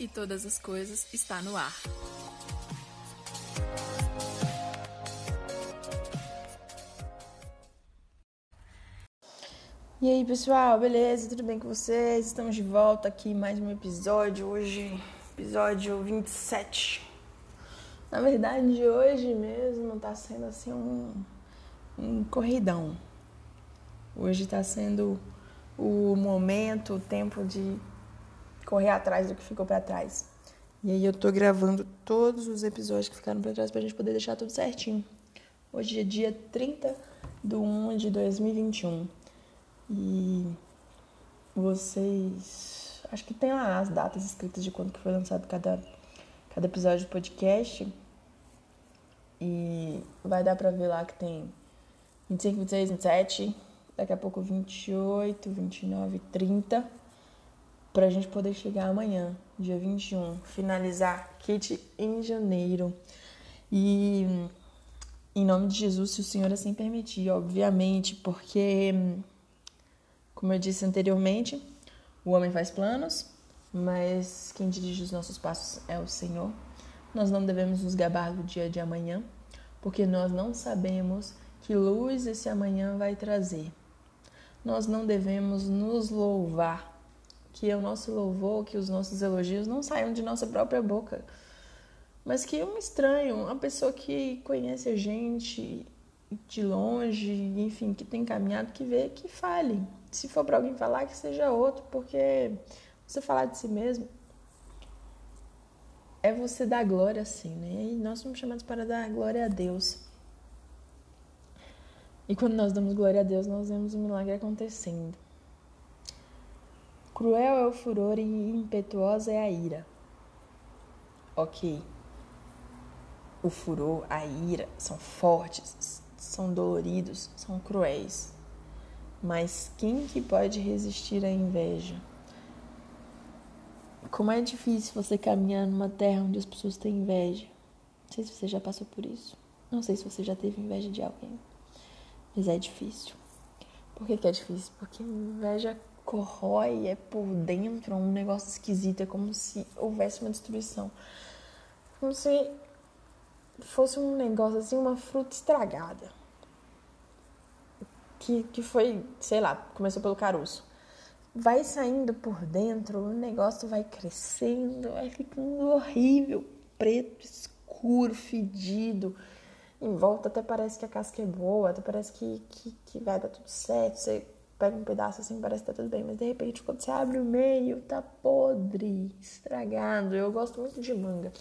e todas as coisas está no ar. E aí pessoal, beleza? Tudo bem com vocês? Estamos de volta aqui mais um episódio. Hoje, episódio 27. Na verdade, hoje mesmo tá sendo assim um, um corridão. Hoje tá sendo o momento, o tempo de correr atrás do que ficou para trás. E aí eu tô gravando todos os episódios que ficaram para trás pra gente poder deixar tudo certinho. Hoje é dia 30 de 1 de 2021. E vocês. Acho que tem lá as datas escritas de quando que foi lançado cada, cada episódio do podcast. E vai dar pra ver lá que tem 25, 26, 27, daqui a pouco 28, 29, 30. Pra gente poder chegar amanhã, dia 21, finalizar kit em janeiro. E em nome de Jesus, se o Senhor assim permitir, obviamente, porque como eu disse anteriormente, o homem faz planos, mas quem dirige os nossos passos é o Senhor. Nós não devemos nos gabar do dia de amanhã, porque nós não sabemos que luz esse amanhã vai trazer. Nós não devemos nos louvar, que o nosso louvor, que os nossos elogios não saiam de nossa própria boca, mas que um estranho, uma pessoa que conhece a gente de longe, enfim, que tem caminhado, que vê, que fale. Se for para alguém falar, que seja outro, porque você falar de si mesmo é você dar glória assim, né? E nós somos chamados para dar glória a Deus. E quando nós damos glória a Deus, nós vemos o milagre acontecendo. Cruel é o furor e impetuosa é a ira. Ok. O furor, a ira são fortes, são doloridos, são cruéis. Mas quem que pode resistir à inveja? Como é difícil você caminhar numa terra onde as pessoas têm inveja. Não sei se você já passou por isso. Não sei se você já teve inveja de alguém. Mas é difícil. Por que, que é difícil? Porque inveja corrói, é por dentro, é um negócio esquisito. É como se houvesse uma destruição. Como se fosse um negócio assim, uma fruta estragada. Que, que foi, sei lá, começou pelo caroço. Vai saindo por dentro, o negócio vai crescendo, vai ficando horrível, preto, escuro, fedido. Em volta até parece que a casca é boa, até parece que, que, que vai dar tudo certo. Você pega um pedaço assim, parece que tá tudo bem, mas de repente quando você abre o meio, tá podre, estragado. Eu gosto muito de manga.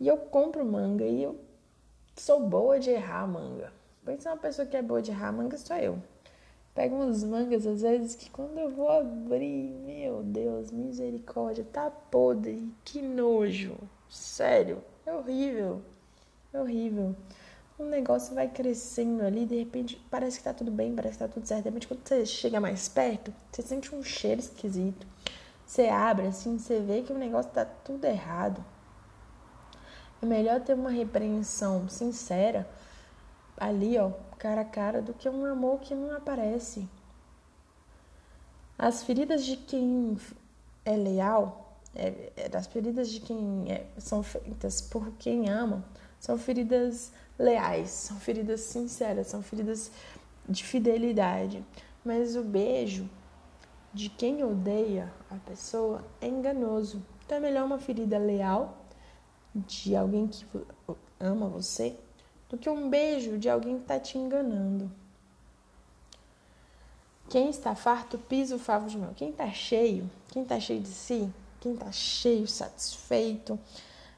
E eu compro manga e eu sou boa de errar manga. Pensa uma pessoa que é boa de errar manga, sou eu. Pego umas mangas, às vezes, que quando eu vou abrir, meu Deus, misericórdia, tá podre, que nojo. Sério, é horrível. É horrível. O negócio vai crescendo ali, de repente parece que tá tudo bem, parece que tá tudo certo. De repente, quando você chega mais perto, você sente um cheiro esquisito. Você abre assim, você vê que o negócio tá tudo errado. É melhor ter uma repreensão sincera ali, ó, cara a cara, do que um amor que não aparece. As feridas de quem é leal, é, é, das feridas de quem é, são feitas por quem ama, são feridas leais, são feridas sinceras, são feridas de fidelidade. Mas o beijo de quem odeia a pessoa é enganoso. Então é melhor uma ferida leal de alguém que ama você do que um beijo de alguém que está te enganando. Quem está farto pisa o favo de mel. Quem está cheio, quem está cheio de si, quem está cheio, satisfeito,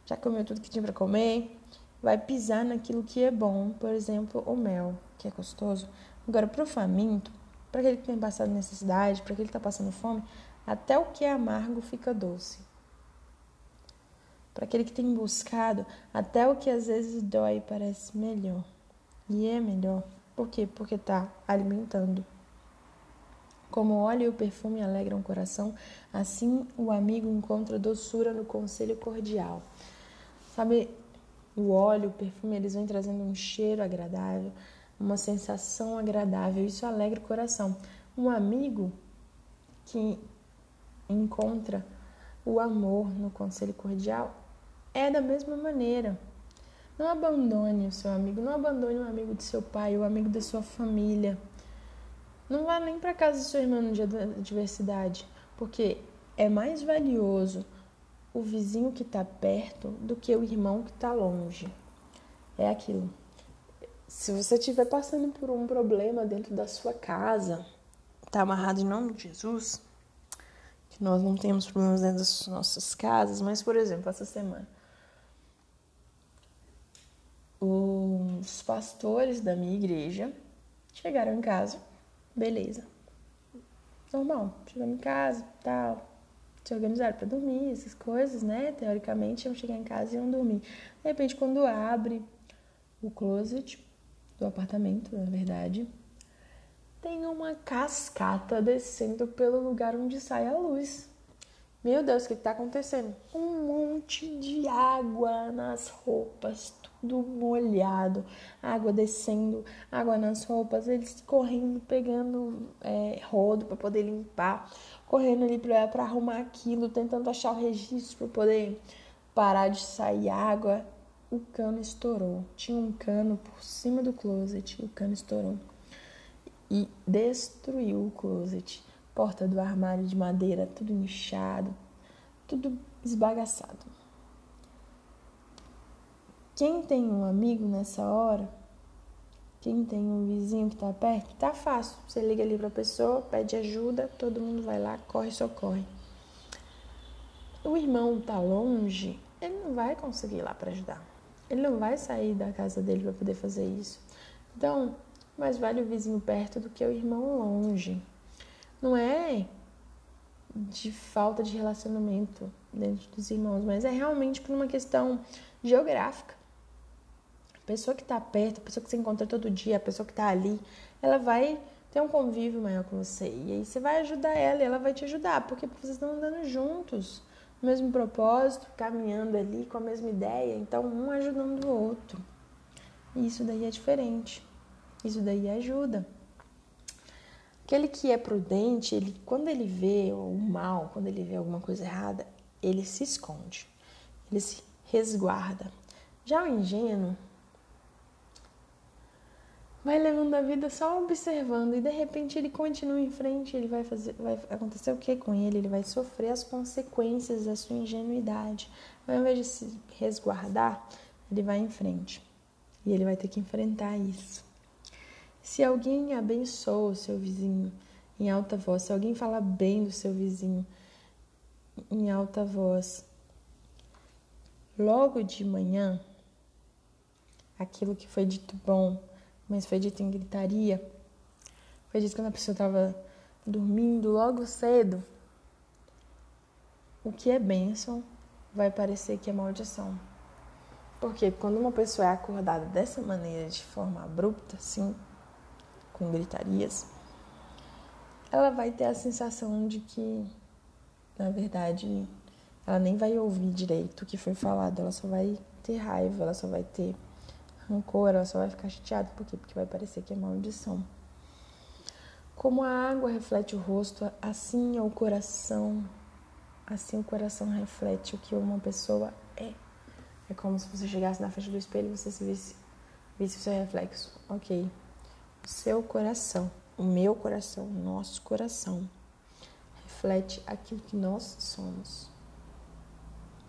já comeu tudo que tinha para comer, vai pisar naquilo que é bom. Por exemplo, o mel, que é gostoso. Agora, para o faminto, para aquele que tem passado necessidade, para aquele que está passando fome, até o que é amargo fica doce para aquele que tem buscado, até o que às vezes dói parece melhor. E é melhor. Por quê? Porque está alimentando. Como o óleo e o perfume alegram o coração, assim o amigo encontra doçura no conselho cordial. Sabe, o óleo, o perfume, eles vêm trazendo um cheiro agradável, uma sensação agradável. Isso alegra o coração. Um amigo que encontra o amor no conselho cordial é da mesma maneira. Não abandone o seu amigo, não abandone o amigo do seu pai, o amigo da sua família. Não vá nem para casa do seu irmão no dia da adversidade, porque é mais valioso o vizinho que está perto do que o irmão que está longe. É aquilo. Se você estiver passando por um problema dentro da sua casa, está amarrado em nome de Jesus, que nós não temos problemas dentro das nossas casas, mas, por exemplo, essa semana os pastores da minha igreja chegaram em casa, beleza. Normal, chegamos em casa, tal, se organizaram para dormir, essas coisas, né? Teoricamente iam chegar em casa e iam dormir. De repente, quando abre o closet do apartamento, na verdade, tem uma cascata descendo pelo lugar onde sai a luz. Meu Deus, o que está acontecendo? Um monte de água nas roupas, tudo molhado, água descendo, água nas roupas, eles correndo, pegando é, rodo para poder limpar, correndo ali para arrumar aquilo, tentando achar o registro para poder parar de sair água. O cano estourou. Tinha um cano por cima do closet, o cano estourou e destruiu o closet porta do armário de madeira tudo inchado, tudo esbagaçado. Quem tem um amigo nessa hora, quem tem um vizinho que tá perto, tá fácil. Você liga ali pra pessoa, pede ajuda, todo mundo vai lá, corre, socorre. O irmão tá longe, ele não vai conseguir ir lá para ajudar. Ele não vai sair da casa dele para poder fazer isso. Então, mais vale o vizinho perto do que o irmão longe. Não é de falta de relacionamento dentro dos irmãos, mas é realmente por uma questão geográfica. A pessoa que está perto, a pessoa que você encontra todo dia, a pessoa que está ali, ela vai ter um convívio maior com você. E aí você vai ajudar ela e ela vai te ajudar, porque vocês estão andando juntos, no mesmo propósito, caminhando ali com a mesma ideia, então um ajudando o outro. E isso daí é diferente. Isso daí ajuda. Aquele que é prudente, ele, quando ele vê o mal, quando ele vê alguma coisa errada, ele se esconde, ele se resguarda. Já o ingênuo vai levando a vida só observando e de repente ele continua em frente, ele vai fazer, vai acontecer o que com ele? Ele vai sofrer as consequências da sua ingenuidade. Ao invés de se resguardar, ele vai em frente e ele vai ter que enfrentar isso. Se alguém abençoa o seu vizinho em alta voz, se alguém fala bem do seu vizinho em alta voz, logo de manhã, aquilo que foi dito bom, mas foi dito em gritaria, foi dito quando a pessoa estava dormindo logo cedo, o que é bênção vai parecer que é maldição. Porque quando uma pessoa é acordada dessa maneira, de forma abrupta, assim, com gritarias, ela vai ter a sensação de que, na verdade, ela nem vai ouvir direito o que foi falado, ela só vai ter raiva, ela só vai ter rancor, ela só vai ficar chateada. Por quê? Porque vai parecer que é maldição. Como a água reflete o rosto, assim é o coração. Assim o coração reflete o que uma pessoa é. É como se você chegasse na frente do espelho e você se visse, visse o seu reflexo. Ok, seu coração, o meu coração, o nosso coração reflete aquilo que nós somos.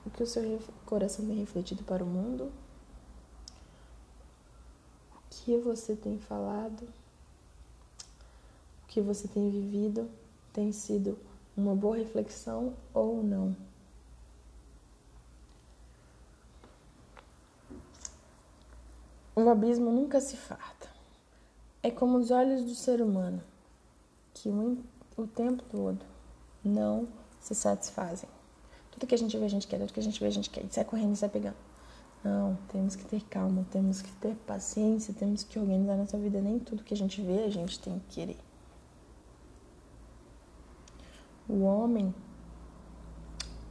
O que o seu coração tem refletido para o mundo? O que você tem falado? O que você tem vivido tem sido uma boa reflexão ou não? Um abismo nunca se farta. É como os olhos do ser humano, que o tempo todo não se satisfazem. Tudo que a gente vê, a gente quer, tudo que a gente vê, a gente quer. E sai correndo e sai pegando. Não, temos que ter calma, temos que ter paciência, temos que organizar nossa vida. Nem tudo que a gente vê, a gente tem que querer. O homem,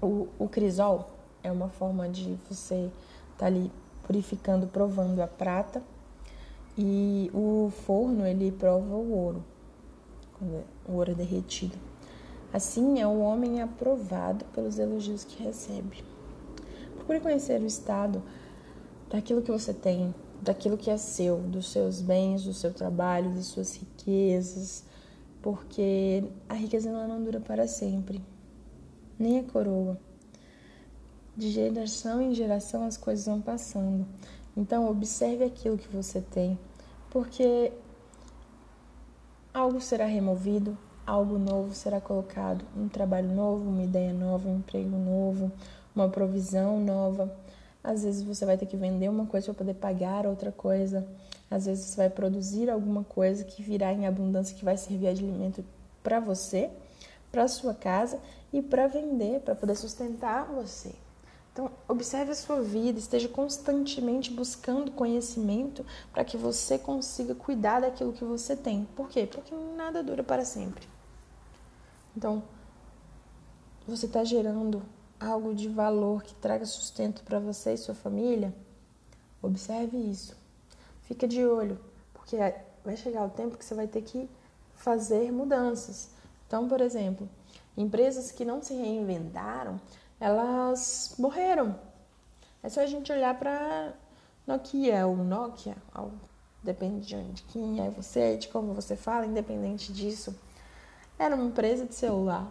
o, o crisol é uma forma de você estar tá ali purificando, provando a prata e o forno ele prova o ouro, o ouro é derretido. Assim é o homem aprovado pelos elogios que recebe. Procure conhecer o estado daquilo que você tem, daquilo que é seu, dos seus bens, do seu trabalho, das suas riquezas, porque a riqueza não dura para sempre, nem a coroa. De geração em geração as coisas vão passando. Então observe aquilo que você tem, porque algo será removido, algo novo será colocado, um trabalho novo, uma ideia nova, um emprego novo, uma provisão nova. Às vezes você vai ter que vender uma coisa para poder pagar outra coisa. Às vezes você vai produzir alguma coisa que virá em abundância que vai servir de alimento para você, para sua casa e para vender, para poder sustentar você. Então, observe a sua vida, esteja constantemente buscando conhecimento para que você consiga cuidar daquilo que você tem. Por quê? Porque nada dura para sempre. Então, você está gerando algo de valor que traga sustento para você e sua família, observe isso. Fica de olho, porque vai chegar o tempo que você vai ter que fazer mudanças. Então, por exemplo, empresas que não se reinventaram, elas morreram. É só a gente olhar para Nokia ou Nokia, depende de onde, quem é você, de como você fala, independente disso. Era uma empresa de celular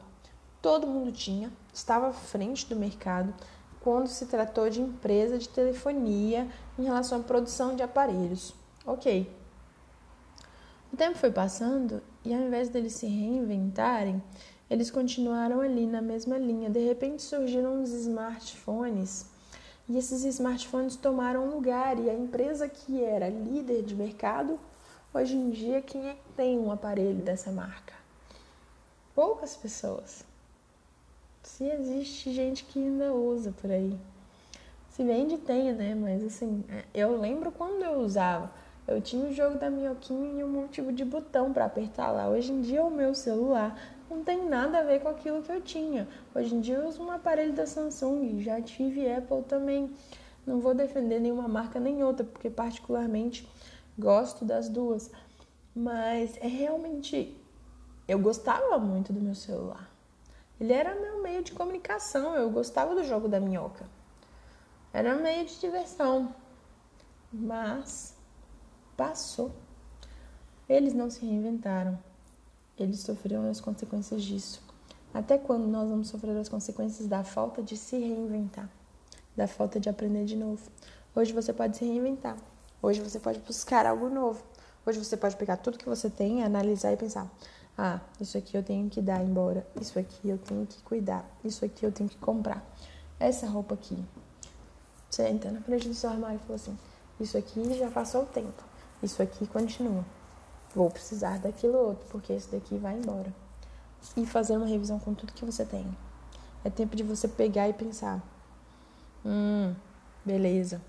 todo mundo tinha, estava à frente do mercado quando se tratou de empresa de telefonia em relação à produção de aparelhos. Ok. O tempo foi passando e ao invés deles se reinventarem, eles continuaram ali na mesma linha. De repente surgiram os smartphones e esses smartphones tomaram lugar e a empresa que era líder de mercado, hoje em dia quem é que tem um aparelho dessa marca? Poucas pessoas. Se existe gente que ainda usa por aí. Se vende, tem, né? Mas assim, é, eu lembro quando eu usava. Eu tinha o jogo da minhoquinha e um motivo de botão para apertar lá. Hoje em dia, o meu celular não tem nada a ver com aquilo que eu tinha. Hoje em dia, eu uso um aparelho da Samsung. Já tive Apple também. Não vou defender nenhuma marca nem outra, porque, particularmente, gosto das duas. Mas é realmente. Eu gostava muito do meu celular. Ele era meu meio de comunicação, eu gostava do jogo da minhoca. Era meio de diversão. Mas passou. Eles não se reinventaram. Eles sofreram as consequências disso. Até quando nós vamos sofrer as consequências da falta de se reinventar, da falta de aprender de novo? Hoje você pode se reinventar. Hoje você pode buscar algo novo. Hoje você pode pegar tudo que você tem, analisar e pensar: ah, isso aqui eu tenho que dar embora, isso aqui eu tenho que cuidar, isso aqui eu tenho que comprar. Essa roupa aqui. Você entra na frente do seu armário e fala assim: Isso aqui já passou o tempo, isso aqui continua. Vou precisar daquilo outro, porque esse daqui vai embora. E fazer uma revisão com tudo que você tem. É tempo de você pegar e pensar: Hum, beleza.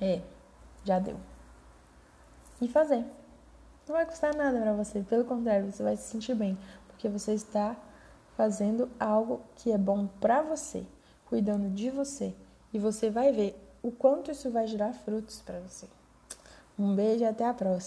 É, já deu. E fazer. Não vai custar nada para você, pelo contrário, você vai se sentir bem, porque você está fazendo algo que é bom para você, cuidando de você, e você vai ver o quanto isso vai gerar frutos para você. Um beijo e até a próxima.